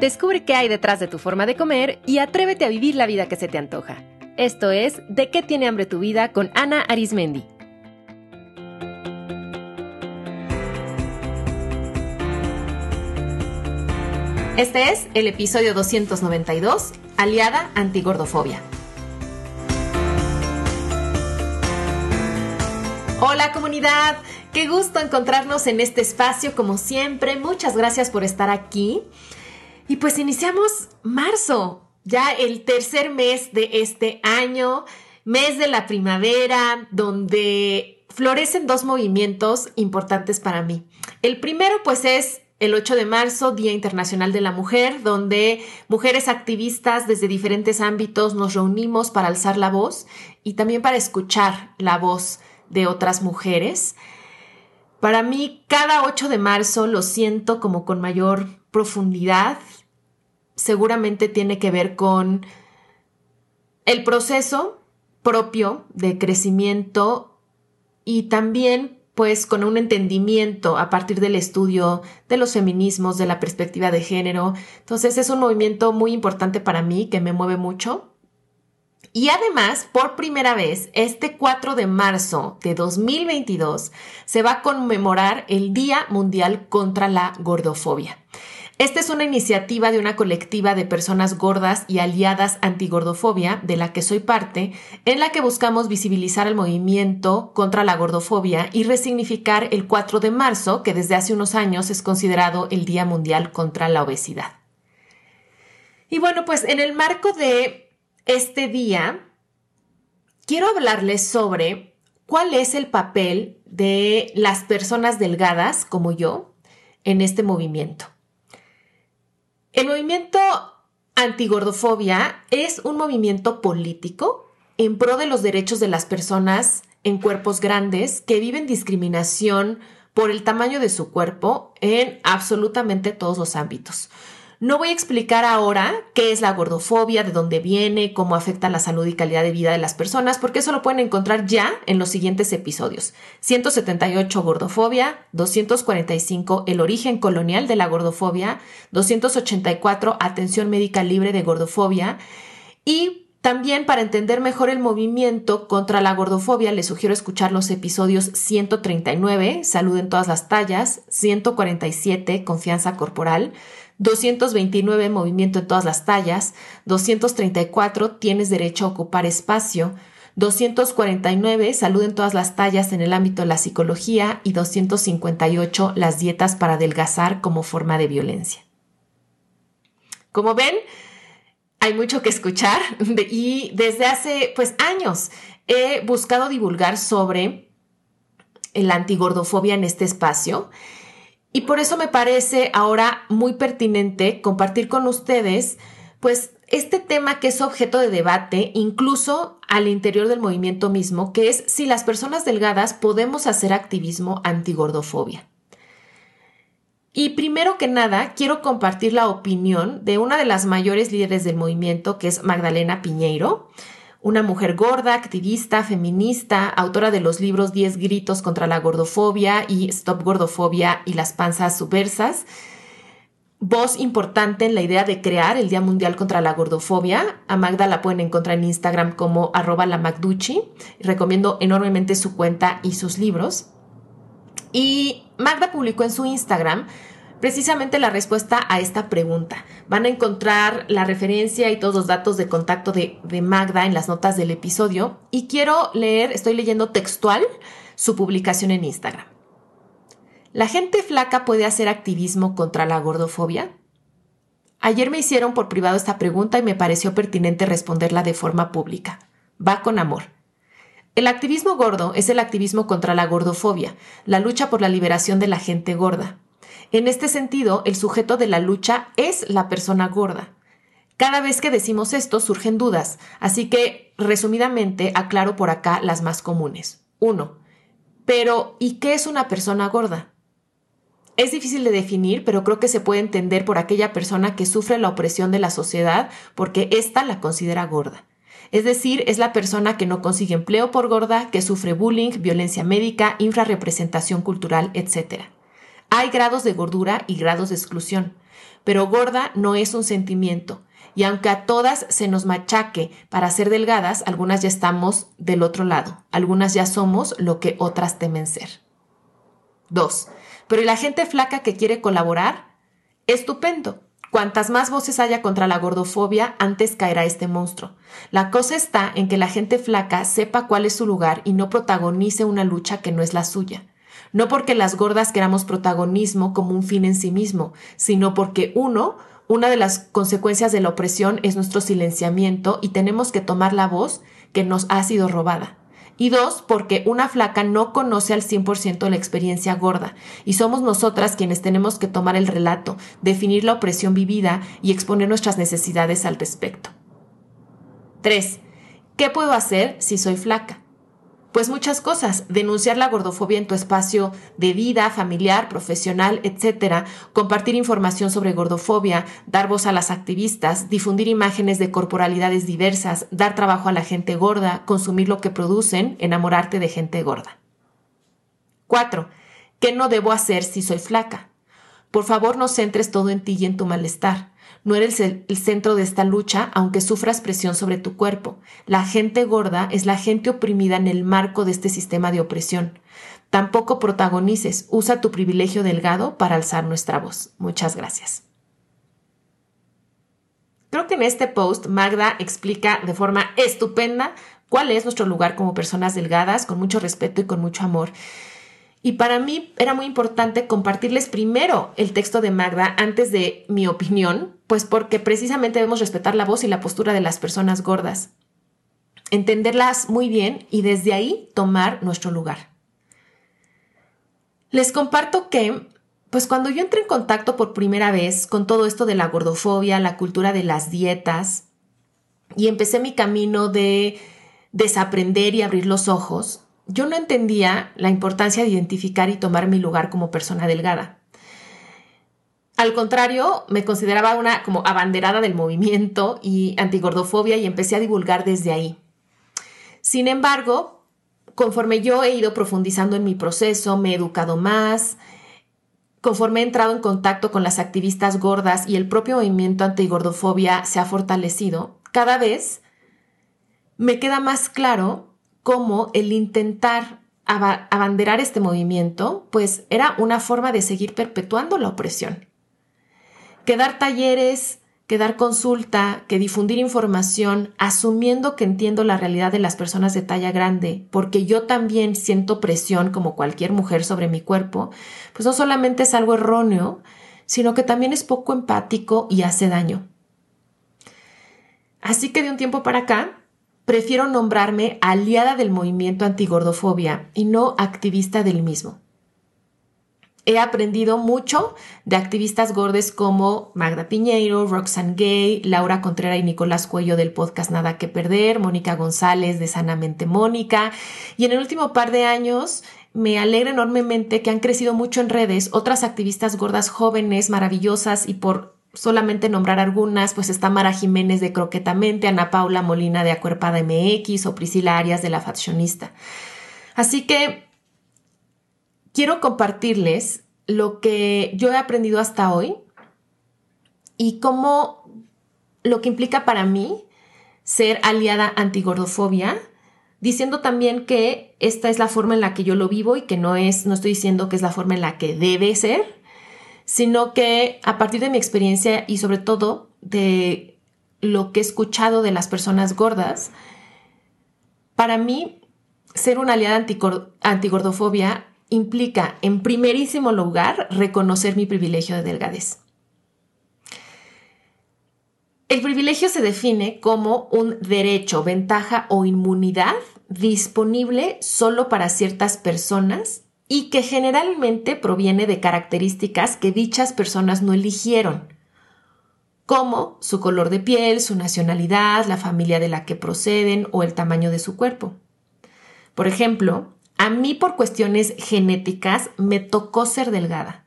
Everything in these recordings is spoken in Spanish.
Descubre qué hay detrás de tu forma de comer y atrévete a vivir la vida que se te antoja. Esto es De qué tiene hambre tu vida con Ana Arismendi. Este es el episodio 292, Aliada Antigordofobia. Hola comunidad, qué gusto encontrarnos en este espacio como siempre. Muchas gracias por estar aquí. Y pues iniciamos marzo, ya el tercer mes de este año, mes de la primavera, donde florecen dos movimientos importantes para mí. El primero pues es el 8 de marzo, Día Internacional de la Mujer, donde mujeres activistas desde diferentes ámbitos nos reunimos para alzar la voz y también para escuchar la voz de otras mujeres. Para mí, cada 8 de marzo lo siento como con mayor profundidad. Seguramente tiene que ver con el proceso propio de crecimiento y también pues con un entendimiento a partir del estudio de los feminismos, de la perspectiva de género. Entonces es un movimiento muy importante para mí que me mueve mucho. Y además, por primera vez, este 4 de marzo de 2022 se va a conmemorar el Día Mundial contra la Gordofobia. Esta es una iniciativa de una colectiva de personas gordas y aliadas antigordofobia, de la que soy parte, en la que buscamos visibilizar el movimiento contra la gordofobia y resignificar el 4 de marzo, que desde hace unos años es considerado el Día Mundial contra la Obesidad. Y bueno, pues en el marco de este día, quiero hablarles sobre cuál es el papel de las personas delgadas como yo en este movimiento. El movimiento antigordofobia es un movimiento político en pro de los derechos de las personas en cuerpos grandes que viven discriminación por el tamaño de su cuerpo en absolutamente todos los ámbitos. No voy a explicar ahora qué es la gordofobia, de dónde viene, cómo afecta la salud y calidad de vida de las personas, porque eso lo pueden encontrar ya en los siguientes episodios. 178 gordofobia, 245 el origen colonial de la gordofobia, 284 atención médica libre de gordofobia y también para entender mejor el movimiento contra la gordofobia, les sugiero escuchar los episodios 139, Salud en todas las tallas, 147, Confianza corporal, 229 movimiento en todas las tallas, 234 tienes derecho a ocupar espacio, 249 salud en todas las tallas en el ámbito de la psicología y 258 las dietas para adelgazar como forma de violencia. Como ven, hay mucho que escuchar y desde hace pues años he buscado divulgar sobre la antigordofobia en este espacio y por eso me parece ahora muy pertinente compartir con ustedes, pues, este tema que es objeto de debate, incluso al interior del movimiento mismo, que es si las personas delgadas podemos hacer activismo antigordofobia. Y primero que nada, quiero compartir la opinión de una de las mayores líderes del movimiento, que es Magdalena Piñeiro, una mujer gorda, activista, feminista, autora de los libros 10 gritos contra la gordofobia y Stop Gordofobia y las panzas subversas. Voz importante en la idea de crear el Día Mundial contra la Gordofobia. A Magda la pueden encontrar en Instagram como arroba la. Recomiendo enormemente su cuenta y sus libros. Y Magda publicó en su Instagram precisamente la respuesta a esta pregunta. Van a encontrar la referencia y todos los datos de contacto de, Magda en las notas del episodio y quiero leer, estoy leyendo textual su publicación en Instagram. ¿La gente flaca puede hacer activismo contra la gordofobia? Ayer me hicieron por privado esta pregunta y me pareció pertinente responderla de forma pública. Va con amor. El activismo gordo es el activismo contra la gordofobia, la lucha por la liberación de la gente gorda. En este sentido, el sujeto de la lucha es la persona gorda. Cada vez que decimos esto surgen dudas, así que resumidamente aclaro por acá las más comunes. 1. Pero, ¿y qué es una persona gorda? Es difícil de definir, pero creo que se puede entender por aquella persona que sufre la opresión de la sociedad porque ésta la considera gorda. Es decir, es la persona que no consigue empleo por gorda, que sufre bullying, violencia médica, infrarrepresentación cultural, etc. Hay grados de gordura y grados de exclusión. Pero gorda no es un sentimiento. Y aunque a todas se nos machaque para ser delgadas, algunas ya estamos del otro lado. Algunas ya somos lo que otras temen ser. 2. Pero ¿y la gente flaca que quiere colaborar? Estupendo. Cuantas más voces haya contra la gordofobia, antes caerá este monstruo. La cosa está en que la gente flaca sepa cuál es su lugar y no protagonice una lucha que no es la suya. No porque las gordas queramos protagonismo como un fin en sí mismo, sino porque uno, una de las consecuencias de la opresión es nuestro silenciamiento y tenemos que tomar la voz que nos ha sido robada. Y dos, porque una flaca no conoce al 100% la experiencia gorda y somos nosotras quienes tenemos que tomar el relato, definir la opresión vivida y exponer nuestras necesidades al respecto. 3. ¿Qué puedo hacer si soy flaca? Pues muchas cosas, denunciar la gordofobia en tu espacio de vida, familiar, profesional, etc., compartir información sobre gordofobia, dar voz a las activistas, difundir imágenes de corporalidades diversas, dar trabajo a la gente gorda, consumir lo que producen, enamorarte de gente gorda. 4. ¿Qué no debo hacer si soy flaca? Por favor, no centres todo en ti y en tu malestar. No eres el, centro de esta lucha, aunque sufras presión sobre tu cuerpo. La gente gorda es la gente oprimida en el marco de este sistema de opresión. Tampoco protagonices, usa tu privilegio delgado para alzar nuestra voz. Muchas gracias. Creo que en este post Magda explica de forma estupenda cuál es nuestro lugar como personas delgadas, con mucho respeto y con mucho amor. Y para mí era muy importante compartirles primero el texto de Magda antes de mi opinión, pues porque precisamente debemos respetar la voz y la postura de las personas gordas, entenderlas muy bien y desde ahí tomar nuestro lugar. Les comparto que, pues cuando yo entré en contacto por primera vez con todo esto de la gordofobia, la cultura de las dietas, y empecé mi camino de desaprender y abrir los ojos, yo no entendía la importancia de identificar y tomar mi lugar como persona delgada. Al contrario, me consideraba una como abanderada del movimiento y antigordofobia y empecé a divulgar desde ahí. Sin embargo, conforme yo he ido profundizando en mi proceso, me he educado más, conforme he entrado en contacto con las activistas gordas y el propio movimiento antigordofobia se ha fortalecido, cada vez me queda más claro cómo el intentar abanderar este movimiento, pues era una forma de seguir perpetuando la opresión. Que dar talleres, que dar consulta, que difundir información, asumiendo que entiendo la realidad de las personas de talla grande, porque yo también siento presión como cualquier mujer sobre mi cuerpo, pues no solamente es algo erróneo, sino que también es poco empático y hace daño. Así que de un tiempo para acá, prefiero nombrarme aliada del movimiento antigordofobia y no activista del mismo. He aprendido mucho de activistas gordes como Magda Piñeiro, Roxanne Gay, Laura Contreras y Nicolás Cuello del podcast Nada que Perder, Mónica González de Sanamente Mónica. Y en el último par de años me alegra enormemente que han crecido mucho en redes otras activistas gordas jóvenes, maravillosas y por solamente nombrar algunas, pues está Mara Jiménez de Croquetamente, Ana Paula Molina de Acuerpada MX o Priscila Arias de La Faccionista. Así que quiero compartirles lo que yo he aprendido hasta hoy y cómo lo que implica para mí ser aliada antigordofobia, diciendo también que esta es la forma en la que yo lo vivo y que no es, no estoy diciendo que es la forma en la que debe ser, sino que a partir de mi experiencia y sobre todo de lo que he escuchado de las personas gordas, para mí ser una aliada antigordofobia implica, en primerísimo lugar, reconocer mi privilegio de delgadez. El privilegio se define como un derecho, ventaja o inmunidad disponible solo para ciertas personas y que generalmente proviene de características que dichas personas no eligieron, como su color de piel, su nacionalidad, la familia de la que proceden o el tamaño de su cuerpo. Por ejemplo, a mí por cuestiones genéticas me tocó ser delgada.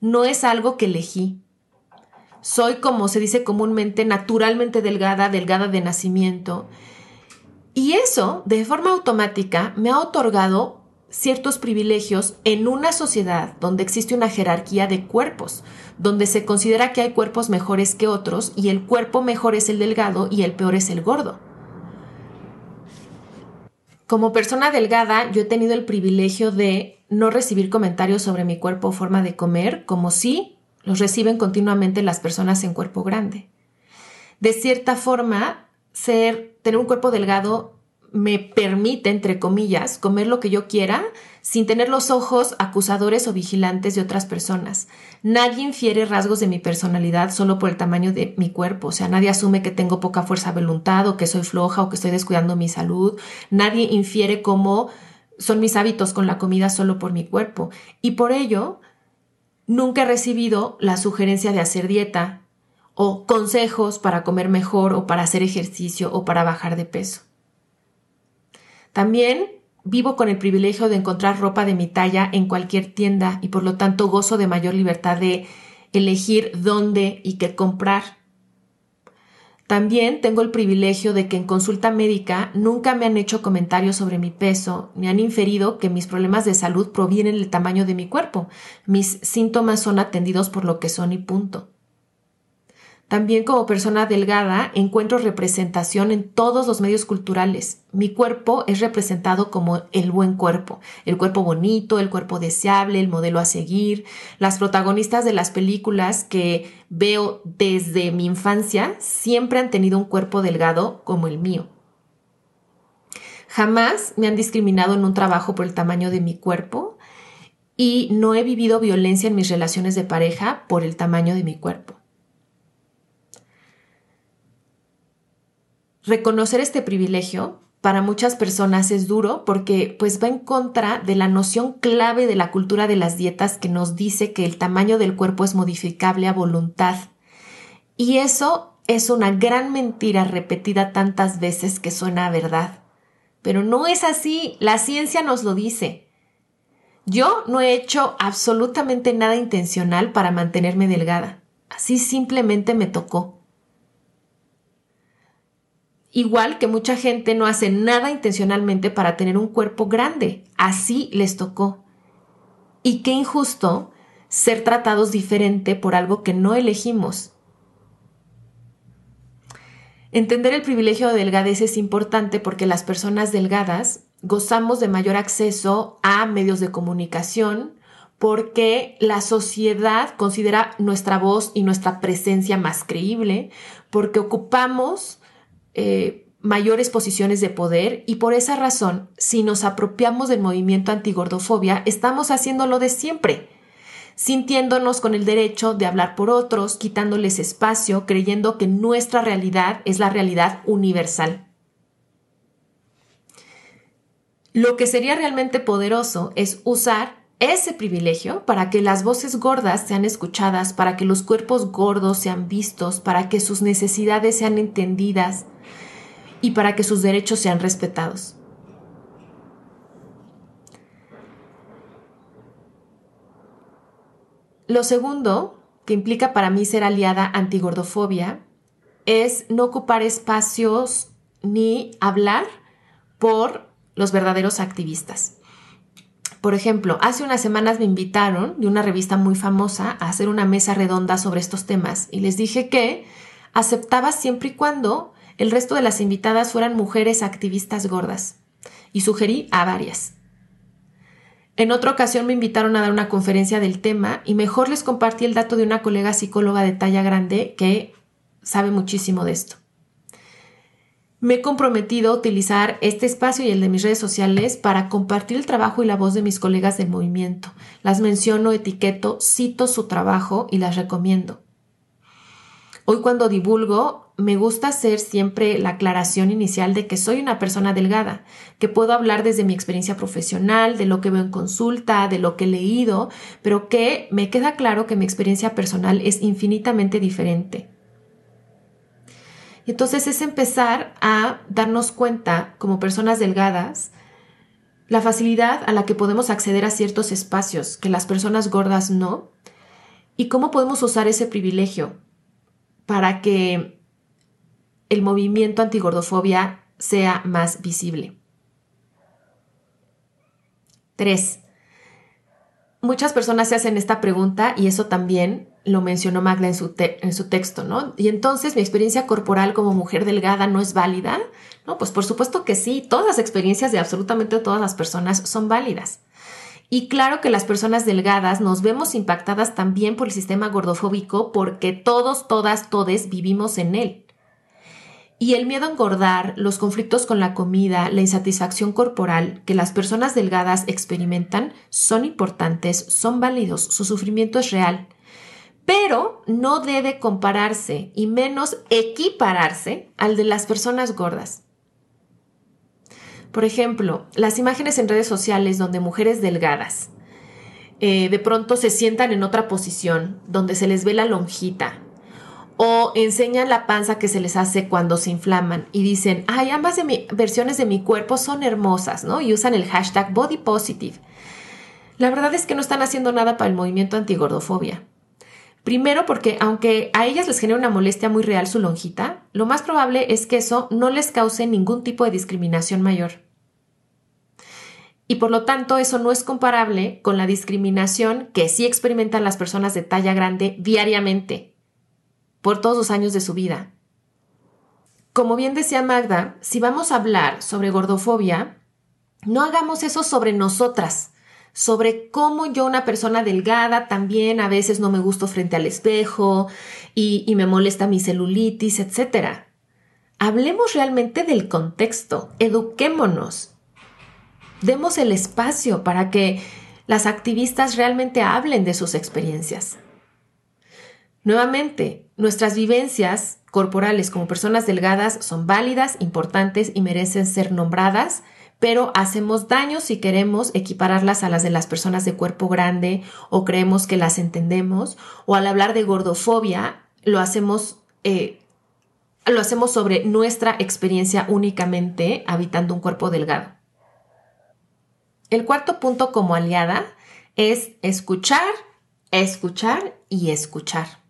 No es algo que elegí. Soy, como se dice comúnmente, naturalmente delgada, delgada de nacimiento. Y eso, de forma automática, me ha otorgado ciertos privilegios en una sociedad donde existe una jerarquía de cuerpos, donde se considera que hay cuerpos mejores que otros y el cuerpo mejor es el delgado y el peor es el gordo. Como persona delgada, yo he tenido el privilegio de no recibir comentarios sobre mi cuerpo o forma de comer, como si los reciben continuamente las personas en cuerpo grande. De cierta forma, ser, tener un cuerpo delgado me permite, entre comillas, comer lo que yo quiera sin tener los ojos acusadores o vigilantes de otras personas. Nadie infiere rasgos de mi personalidad solo por el tamaño de mi cuerpo, o sea, nadie asume que tengo poca fuerza de voluntad o que soy floja o que estoy descuidando mi salud, nadie infiere cómo son mis hábitos con la comida solo por mi cuerpo. Y por ello, nunca he recibido la sugerencia de hacer dieta o consejos para comer mejor o para hacer ejercicio o para bajar de peso. También vivo con el privilegio de encontrar ropa de mi talla en cualquier tienda y por lo tanto gozo de mayor libertad de elegir dónde y qué comprar. También tengo el privilegio de que en consulta médica nunca me han hecho comentarios sobre mi peso, ni han inferido que mis problemas de salud provienen del tamaño de mi cuerpo. Mis síntomas son atendidos por lo que son y punto. También como persona delgada encuentro representación en todos los medios culturales. Mi cuerpo es representado como el buen cuerpo, el cuerpo bonito, el cuerpo deseable, el modelo a seguir. Las protagonistas de las películas que veo desde mi infancia siempre han tenido un cuerpo delgado como el mío. Jamás me han discriminado en un trabajo por el tamaño de mi cuerpo y no he vivido violencia en mis relaciones de pareja por el tamaño de mi cuerpo. Reconocer este privilegio para muchas personas es duro porque pues va en contra de la noción clave de la cultura de las dietas que nos dice que el tamaño del cuerpo es modificable a voluntad. Y eso es una gran mentira repetida tantas veces que suena a verdad. Pero no es así, la ciencia nos lo dice. Yo no he hecho absolutamente nada intencional para mantenerme delgada. Así simplemente me tocó. Igual que mucha gente no hace nada intencionalmente para tener un cuerpo grande. Así les tocó. Y qué injusto ser tratados diferente por algo que no elegimos. Entender el privilegio de delgadez es importante porque las personas delgadas gozamos de mayor acceso a medios de comunicación, porque la sociedad considera nuestra voz y nuestra presencia más creíble, porque ocupamos eh, mayores posiciones de poder y por esa razón, si nos apropiamos del movimiento antigordofobia, estamos haciéndolo de siempre, sintiéndonos con el derecho de hablar por otros, quitándoles espacio, creyendo que nuestra realidad es la realidad universal. Lo que sería realmente poderoso es usar ese privilegio para que las voces gordas sean escuchadas, para que los cuerpos gordos sean vistos, para que sus necesidades sean entendidas, y para que sus derechos sean respetados. Lo segundo, que implica para mí ser aliada antigordofobia, es no ocupar espacios ni hablar por los verdaderos activistas. Por ejemplo, hace unas semanas me invitaron de una revista muy famosa a hacer una mesa redonda sobre estos temas y les dije que aceptaba siempre y cuando el resto de las invitadas fueran mujeres activistas gordas, y sugerí a varias. En otra ocasión me invitaron a dar una conferencia del tema y mejor les compartí el dato de una colega psicóloga de talla grande que sabe muchísimo de esto. Me he comprometido a utilizar este espacio y el de mis redes sociales para compartir el trabajo y la voz de mis colegas del movimiento. Las menciono, etiqueto, cito su trabajo y las recomiendo. Hoy cuando divulgo me gusta hacer siempre la aclaración inicial de que soy una persona delgada, que puedo hablar desde mi experiencia profesional, de lo que veo en consulta, de lo que he leído, pero que me queda claro que mi experiencia personal es infinitamente diferente. Y entonces es empezar a darnos cuenta como personas delgadas la facilidad a la que podemos acceder a ciertos espacios que las personas gordas no y cómo podemos usar ese privilegio para que el movimiento antigordofobia sea más visible. Tres, muchas personas se hacen esta pregunta y eso también lo mencionó Magda en su, en su texto, ¿no? Y entonces mi experiencia corporal como mujer delgada no es válida. No, pues por supuesto que sí, todas las experiencias de absolutamente todas las personas son válidas. Y claro que las personas delgadas nos vemos impactadas también por el sistema gordofóbico porque todos, todas, todes vivimos en él. Y el miedo a engordar, los conflictos con la comida, la insatisfacción corporal que las personas delgadas experimentan son importantes, son válidos, su sufrimiento es real, pero no debe compararse y menos equipararse al de las personas gordas. Por ejemplo, las imágenes en redes sociales donde mujeres delgadas eh, de pronto se sientan en otra posición, donde se les ve la lonjita, o enseñan la panza que se les hace cuando se inflaman y dicen, ay, ambas versiones de mi cuerpo son hermosas, ¿no? Y usan el hashtag body positive. La verdad es que no están haciendo nada para el movimiento antigordofobia. Primero porque aunque a ellas les genera una molestia muy real su lonjita, lo más probable es que eso no les cause ningún tipo de discriminación mayor. Y por lo tanto eso no es comparable con la discriminación que sí experimentan las personas de talla grande diariamente por todos los años de su vida. Como bien decía Magda, si vamos a hablar sobre gordofobia, no hagamos eso sobre nosotras, sobre cómo yo, una persona delgada, también a veces no me gusto frente al espejo y, y me molesta mi celulitis, etc. Hablemos realmente del contexto, eduquémonos, demos el espacio para que las activistas realmente hablen de sus experiencias. Nuevamente, nuestras vivencias corporales como personas delgadas son válidas, importantes y merecen ser nombradas, pero hacemos daño si queremos equipararlas a las de las personas de cuerpo grande o creemos que las entendemos, o al hablar de gordofobia lo hacemos, eh, lo hacemos sobre nuestra experiencia únicamente habitando un cuerpo delgado. El cuarto punto como aliada es escuchar, escuchar y escuchar.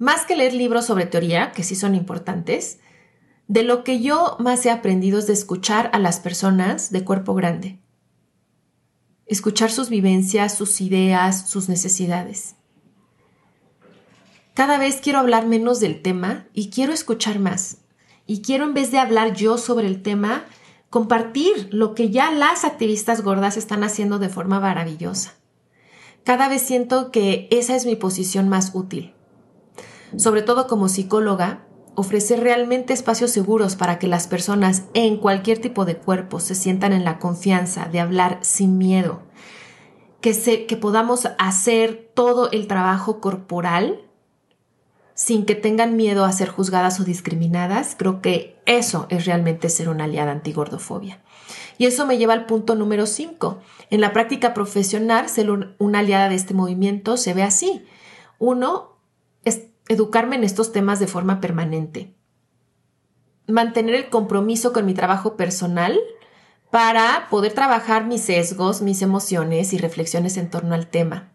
Más que leer libros sobre teoría, que sí son importantes, de lo que yo más he aprendido es de escuchar a las personas de cuerpo grande. Escuchar sus vivencias, sus ideas, sus necesidades. Cada vez quiero hablar menos del tema y quiero escuchar más. Y quiero en vez de hablar yo sobre el tema, compartir lo que ya las activistas gordas están haciendo de forma maravillosa. Cada vez siento que esa es mi posición más útil sobre todo como psicóloga, ofrecer realmente espacios seguros para que las personas en cualquier tipo de cuerpo se sientan en la confianza de hablar sin miedo, que, se, que podamos hacer todo el trabajo corporal sin que tengan miedo a ser juzgadas o discriminadas, creo que eso es realmente ser una aliada antigordofobia. Y eso me lleva al punto número 5. En la práctica profesional, ser una aliada de este movimiento se ve así. Uno, es educarme en estos temas de forma permanente. Mantener el compromiso con mi trabajo personal para poder trabajar mis sesgos, mis emociones y reflexiones en torno al tema.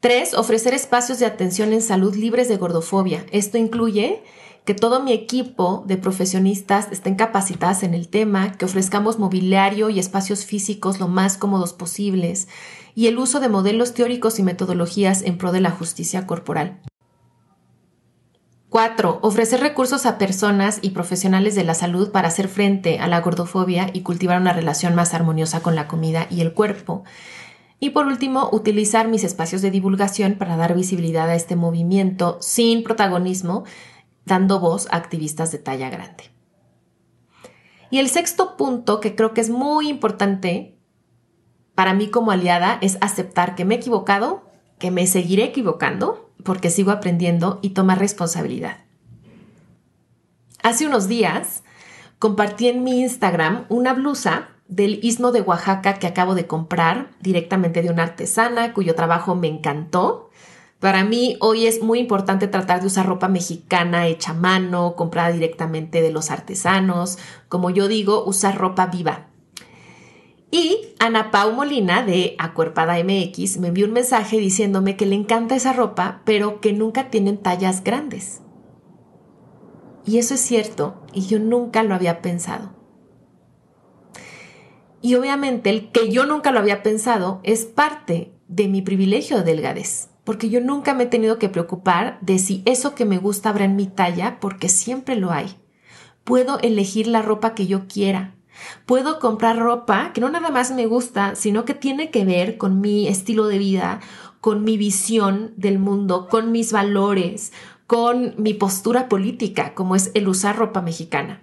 Tres, ofrecer espacios de atención en salud libres de gordofobia. Esto incluye que todo mi equipo de profesionistas estén capacitadas en el tema, que ofrezcamos mobiliario y espacios físicos lo más cómodos posibles y el uso de modelos teóricos y metodologías en pro de la justicia corporal. 4. Ofrecer recursos a personas y profesionales de la salud para hacer frente a la gordofobia y cultivar una relación más armoniosa con la comida y el cuerpo. Y por último, utilizar mis espacios de divulgación para dar visibilidad a este movimiento sin protagonismo, dando voz a activistas de talla grande. Y el sexto punto, que creo que es muy importante para mí como aliada, es aceptar que me he equivocado, que me seguiré equivocando porque sigo aprendiendo y tomar responsabilidad. Hace unos días compartí en mi Instagram una blusa del istmo de Oaxaca que acabo de comprar directamente de una artesana cuyo trabajo me encantó. Para mí hoy es muy importante tratar de usar ropa mexicana hecha a mano, comprada directamente de los artesanos, como yo digo, usar ropa viva, y Ana Pau Molina de Acuerpada MX me envió un mensaje diciéndome que le encanta esa ropa, pero que nunca tienen tallas grandes. Y eso es cierto, y yo nunca lo había pensado. Y obviamente el que yo nunca lo había pensado es parte de mi privilegio de delgadez, porque yo nunca me he tenido que preocupar de si eso que me gusta habrá en mi talla, porque siempre lo hay. Puedo elegir la ropa que yo quiera. Puedo comprar ropa que no nada más me gusta, sino que tiene que ver con mi estilo de vida, con mi visión del mundo, con mis valores, con mi postura política, como es el usar ropa mexicana.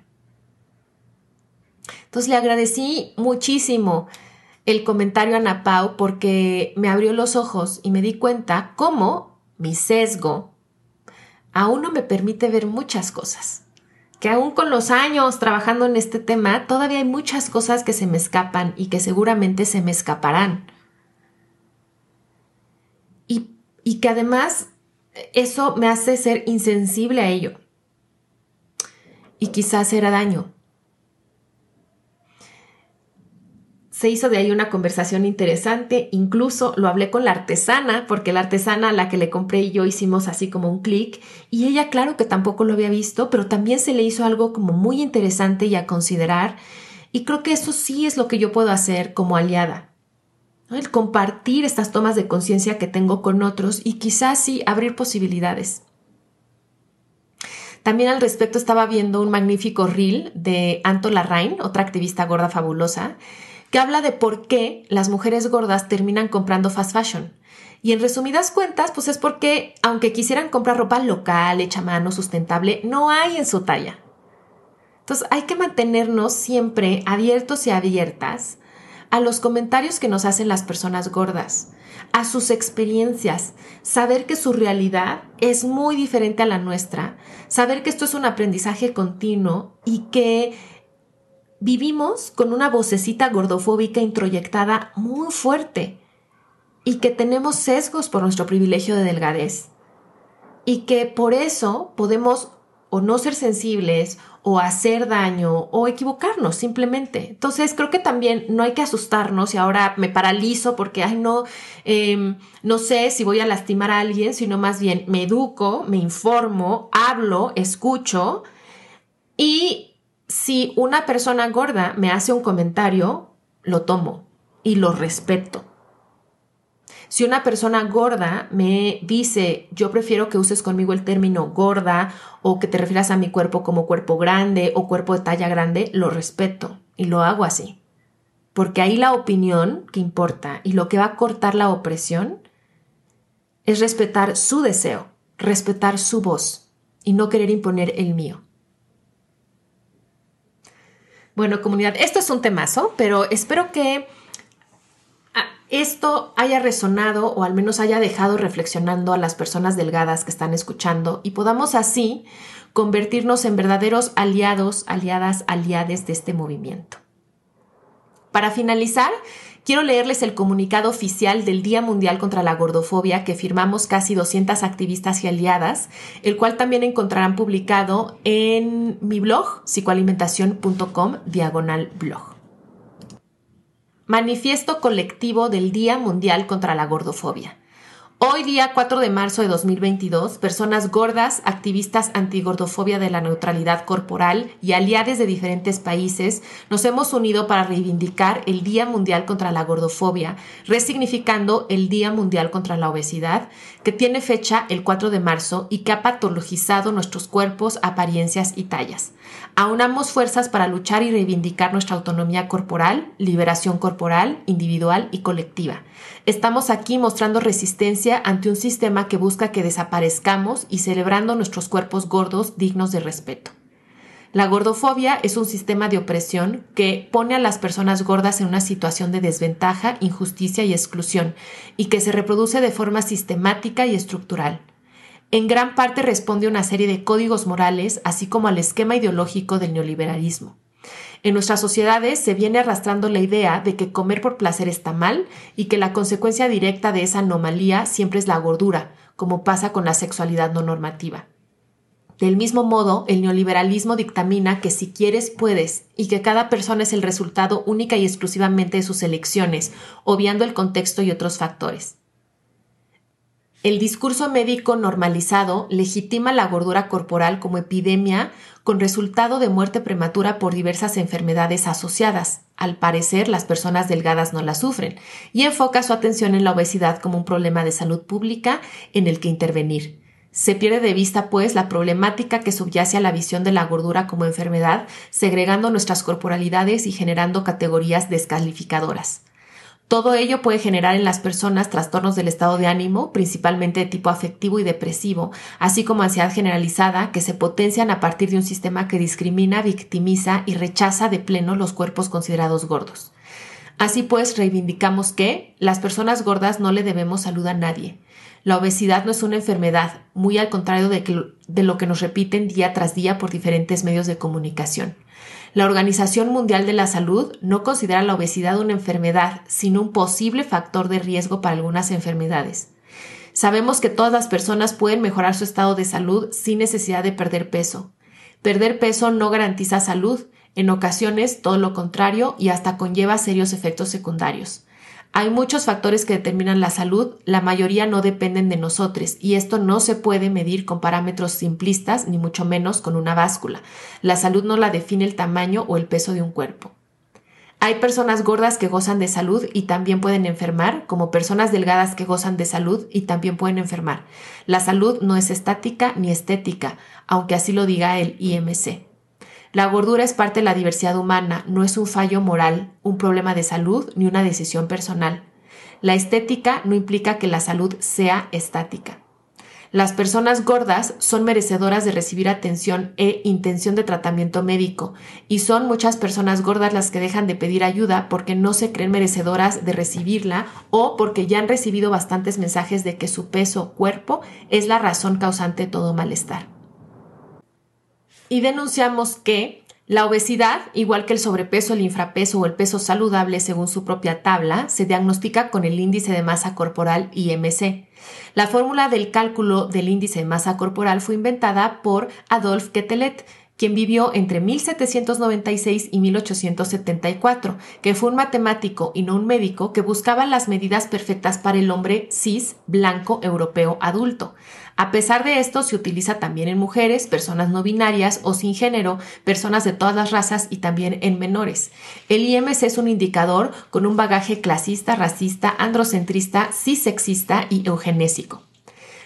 Entonces le agradecí muchísimo el comentario a Ana Pau porque me abrió los ojos y me di cuenta cómo mi sesgo aún no me permite ver muchas cosas. Que aún con los años trabajando en este tema, todavía hay muchas cosas que se me escapan y que seguramente se me escaparán. Y, y que además eso me hace ser insensible a ello. Y quizás hacer daño. Se hizo de ahí una conversación interesante, incluso lo hablé con la artesana, porque la artesana a la que le compré y yo hicimos así como un clic, y ella claro que tampoco lo había visto, pero también se le hizo algo como muy interesante y a considerar, y creo que eso sí es lo que yo puedo hacer como aliada. El compartir estas tomas de conciencia que tengo con otros y quizás sí abrir posibilidades. También al respecto estaba viendo un magnífico reel de Anto Larraín, otra activista gorda fabulosa, que habla de por qué las mujeres gordas terminan comprando fast fashion. Y en resumidas cuentas, pues es porque, aunque quisieran comprar ropa local, hecha mano, sustentable, no hay en su talla. Entonces hay que mantenernos siempre abiertos y abiertas a los comentarios que nos hacen las personas gordas, a sus experiencias, saber que su realidad es muy diferente a la nuestra, saber que esto es un aprendizaje continuo y que vivimos con una vocecita gordofóbica introyectada muy fuerte y que tenemos sesgos por nuestro privilegio de delgadez y que por eso podemos o no ser sensibles o hacer daño o equivocarnos simplemente. Entonces creo que también no hay que asustarnos y ahora me paralizo porque, ay, no, em, no sé si voy a lastimar a alguien, sino más bien me educo, me informo, hablo, escucho y si una persona gorda me hace un comentario, lo tomo y lo respeto. Si una persona gorda me dice, yo prefiero que uses conmigo el término gorda o que te refieras a mi cuerpo como cuerpo grande o cuerpo de talla grande, lo respeto y lo hago así. Porque ahí la opinión que importa y lo que va a cortar la opresión es respetar su deseo, respetar su voz y no querer imponer el mío. Bueno, comunidad, esto es un temazo, pero espero que ah, esto haya resonado o al menos haya dejado reflexionando a las personas delgadas que están escuchando y podamos así convertirnos en verdaderos aliados, aliadas, aliades de este movimiento. Para finalizar, quiero leerles el comunicado oficial del Día Mundial contra la Gordofobia que firmamos casi 200 activistas y aliadas, el cual también encontrarán publicado en mi blog psicoalimentación.com diagonal blog. Manifiesto colectivo del Día Mundial contra la Gordofobia. Hoy día 4 de marzo de 2022, personas gordas, activistas antigordofobia de la neutralidad corporal y aliados de diferentes países nos hemos unido para reivindicar el Día Mundial contra la Gordofobia, resignificando el Día Mundial contra la Obesidad, que tiene fecha el 4 de marzo y que ha patologizado nuestros cuerpos, apariencias y tallas. Aunamos fuerzas para luchar y reivindicar nuestra autonomía corporal, liberación corporal, individual y colectiva. Estamos aquí mostrando resistencia ante un sistema que busca que desaparezcamos y celebrando nuestros cuerpos gordos dignos de respeto. La gordofobia es un sistema de opresión que pone a las personas gordas en una situación de desventaja, injusticia y exclusión, y que se reproduce de forma sistemática y estructural. En gran parte responde a una serie de códigos morales, así como al esquema ideológico del neoliberalismo. En nuestras sociedades se viene arrastrando la idea de que comer por placer está mal y que la consecuencia directa de esa anomalía siempre es la gordura, como pasa con la sexualidad no normativa. Del mismo modo, el neoliberalismo dictamina que si quieres puedes y que cada persona es el resultado única y exclusivamente de sus elecciones, obviando el contexto y otros factores. El discurso médico normalizado legitima la gordura corporal como epidemia con resultado de muerte prematura por diversas enfermedades asociadas. Al parecer, las personas delgadas no la sufren y enfoca su atención en la obesidad como un problema de salud pública en el que intervenir. Se pierde de vista, pues, la problemática que subyace a la visión de la gordura como enfermedad, segregando nuestras corporalidades y generando categorías descalificadoras. Todo ello puede generar en las personas trastornos del estado de ánimo, principalmente de tipo afectivo y depresivo, así como ansiedad generalizada, que se potencian a partir de un sistema que discrimina, victimiza y rechaza de pleno los cuerpos considerados gordos. Así pues, reivindicamos que las personas gordas no le debemos salud a nadie. La obesidad no es una enfermedad, muy al contrario de, lo que nos repiten día tras día por diferentes medios de comunicación. La Organización Mundial de la Salud no considera la obesidad una enfermedad, sino un posible factor de riesgo para algunas enfermedades. Sabemos que todas las personas pueden mejorar su estado de salud sin necesidad de perder peso. Perder peso no garantiza salud, en ocasiones todo lo contrario y hasta conlleva serios efectos secundarios. Hay muchos factores que determinan la salud, la mayoría no dependen de nosotros y esto no se puede medir con parámetros simplistas ni mucho menos con una báscula. La salud no la define el tamaño o el peso de un cuerpo. Hay personas gordas que gozan de salud y también pueden enfermar, como personas delgadas que gozan de salud y también pueden enfermar. La salud no es estática ni estética, aunque así lo diga el IMC. La gordura es parte de la diversidad humana, no es un fallo moral, un problema de salud ni una decisión personal. La estética no implica que la salud sea estática. Las personas gordas son merecedoras de recibir atención e intención de tratamiento médico, y son muchas personas gordas las que dejan de pedir ayuda porque no se creen merecedoras de recibirla o porque ya han recibido bastantes mensajes de que su peso cuerpo es la razón causante de todo malestar y denunciamos que la obesidad, igual que el sobrepeso, el infrapeso o el peso saludable según su propia tabla, se diagnostica con el índice de masa corporal IMC. La fórmula del cálculo del índice de masa corporal fue inventada por Adolf Quetelet, quien vivió entre 1796 y 1874, que fue un matemático y no un médico que buscaba las medidas perfectas para el hombre cis, blanco, europeo, adulto. A pesar de esto, se utiliza también en mujeres, personas no binarias o sin género, personas de todas las razas y también en menores. El IMC es un indicador con un bagaje clasista, racista, androcentrista, cisexista y eugenésico.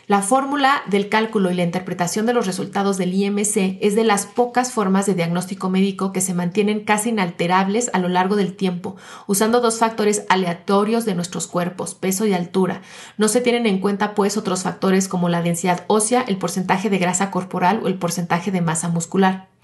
La fórmula del cálculo y la interpretación de los resultados del IMC es de las pocas formas de diagnóstico médico que se mantienen casi inalterables a lo largo del tiempo, usando dos factores aleatorios de nuestros cuerpos, peso y altura. No se tienen en cuenta pues otros factores como la densidad ósea, el porcentaje de grasa corporal o el porcentaje de masa muscular.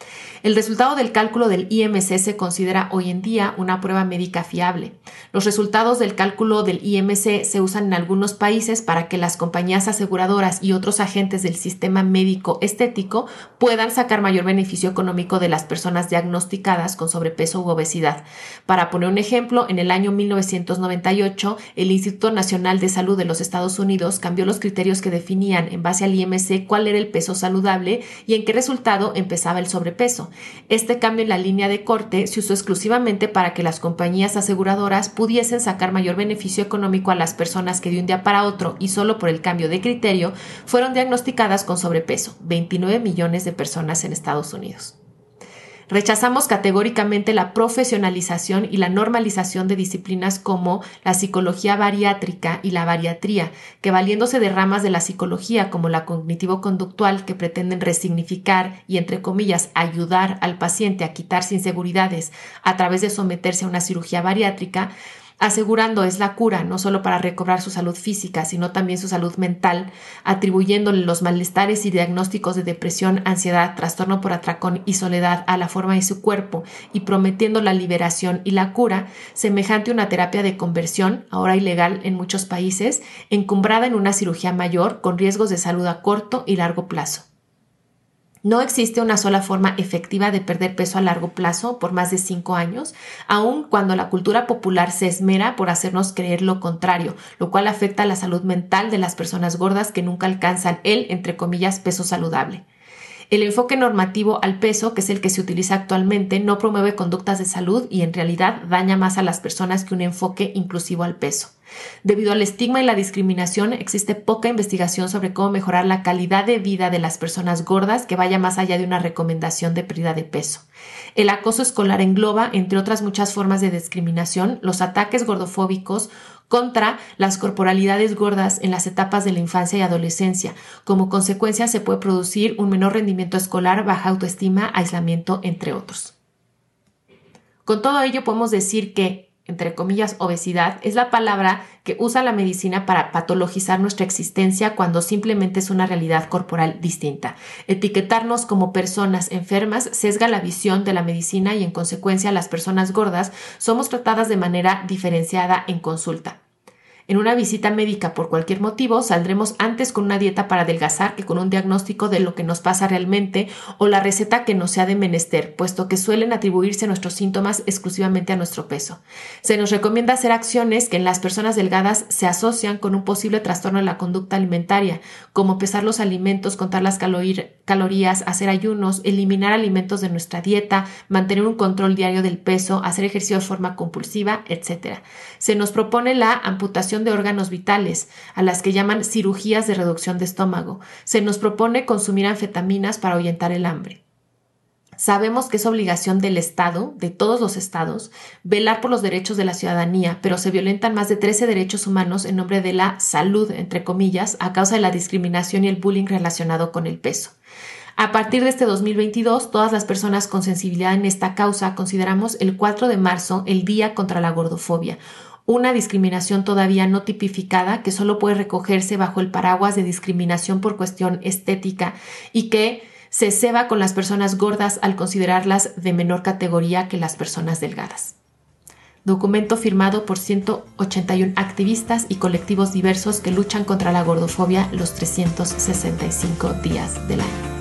El resultado del cálculo del IMC se considera hoy en día una prueba médica fiable. Los resultados del cálculo del IMC se usan en algunos países para que las compañías aseguradoras y otros agentes del sistema médico estético puedan sacar mayor beneficio económico de las personas diagnosticadas con sobrepeso u obesidad. Para poner un ejemplo, en el año 1998, el Instituto Nacional de Salud de los Estados Unidos cambió los criterios que definían en base al IMC cuál era el peso saludable y en qué resultado empezaba el sobrepeso. Este cambio en la línea de corte se usó exclusivamente para que las compañías aseguradoras pudiesen sacar mayor beneficio económico a las personas que de un día para otro y solo por el cambio de criterio fueron diagnosticadas con sobrepeso, 29 millones de personas en Estados Unidos. Rechazamos categóricamente la profesionalización y la normalización de disciplinas como la psicología bariátrica y la bariatría, que valiéndose de ramas de la psicología como la cognitivo-conductual que pretenden resignificar y, entre comillas, ayudar al paciente a quitarse inseguridades a través de someterse a una cirugía bariátrica, asegurando es la cura no solo para recobrar su salud física, sino también su salud mental, atribuyéndole los malestares y diagnósticos de depresión, ansiedad, trastorno por atracón y soledad a la forma de su cuerpo y prometiendo la liberación y la cura, semejante a una terapia de conversión, ahora ilegal en muchos países, encumbrada en una cirugía mayor con riesgos de salud a corto y largo plazo. No existe una sola forma efectiva de perder peso a largo plazo por más de cinco años, aun cuando la cultura popular se esmera por hacernos creer lo contrario, lo cual afecta a la salud mental de las personas gordas que nunca alcanzan el, entre comillas, peso saludable. El enfoque normativo al peso, que es el que se utiliza actualmente, no promueve conductas de salud y en realidad daña más a las personas que un enfoque inclusivo al peso. Debido al estigma y la discriminación, existe poca investigación sobre cómo mejorar la calidad de vida de las personas gordas que vaya más allá de una recomendación de pérdida de peso. El acoso escolar engloba, entre otras muchas formas de discriminación, los ataques gordofóbicos contra las corporalidades gordas en las etapas de la infancia y adolescencia. Como consecuencia se puede producir un menor rendimiento escolar, baja autoestima, aislamiento, entre otros. Con todo ello podemos decir que entre comillas, obesidad, es la palabra que usa la medicina para patologizar nuestra existencia cuando simplemente es una realidad corporal distinta. Etiquetarnos como personas enfermas sesga la visión de la medicina y en consecuencia las personas gordas somos tratadas de manera diferenciada en consulta. En una visita médica por cualquier motivo, saldremos antes con una dieta para adelgazar que con un diagnóstico de lo que nos pasa realmente o la receta que nos sea de menester, puesto que suelen atribuirse nuestros síntomas exclusivamente a nuestro peso. Se nos recomienda hacer acciones que en las personas delgadas se asocian con un posible trastorno de la conducta alimentaria, como pesar los alimentos, contar las calorías, hacer ayunos, eliminar alimentos de nuestra dieta, mantener un control diario del peso, hacer ejercicio de forma compulsiva, etc. Se nos propone la amputación de órganos vitales, a las que llaman cirugías de reducción de estómago. Se nos propone consumir anfetaminas para ahuyentar el hambre. Sabemos que es obligación del Estado, de todos los estados, velar por los derechos de la ciudadanía, pero se violentan más de 13 derechos humanos en nombre de la salud, entre comillas, a causa de la discriminación y el bullying relacionado con el peso. A partir de este 2022, todas las personas con sensibilidad en esta causa consideramos el 4 de marzo el Día contra la Gordofobia, una discriminación todavía no tipificada que solo puede recogerse bajo el paraguas de discriminación por cuestión estética y que se ceba con las personas gordas al considerarlas de menor categoría que las personas delgadas. Documento firmado por 181 activistas y colectivos diversos que luchan contra la gordofobia los 365 días del año.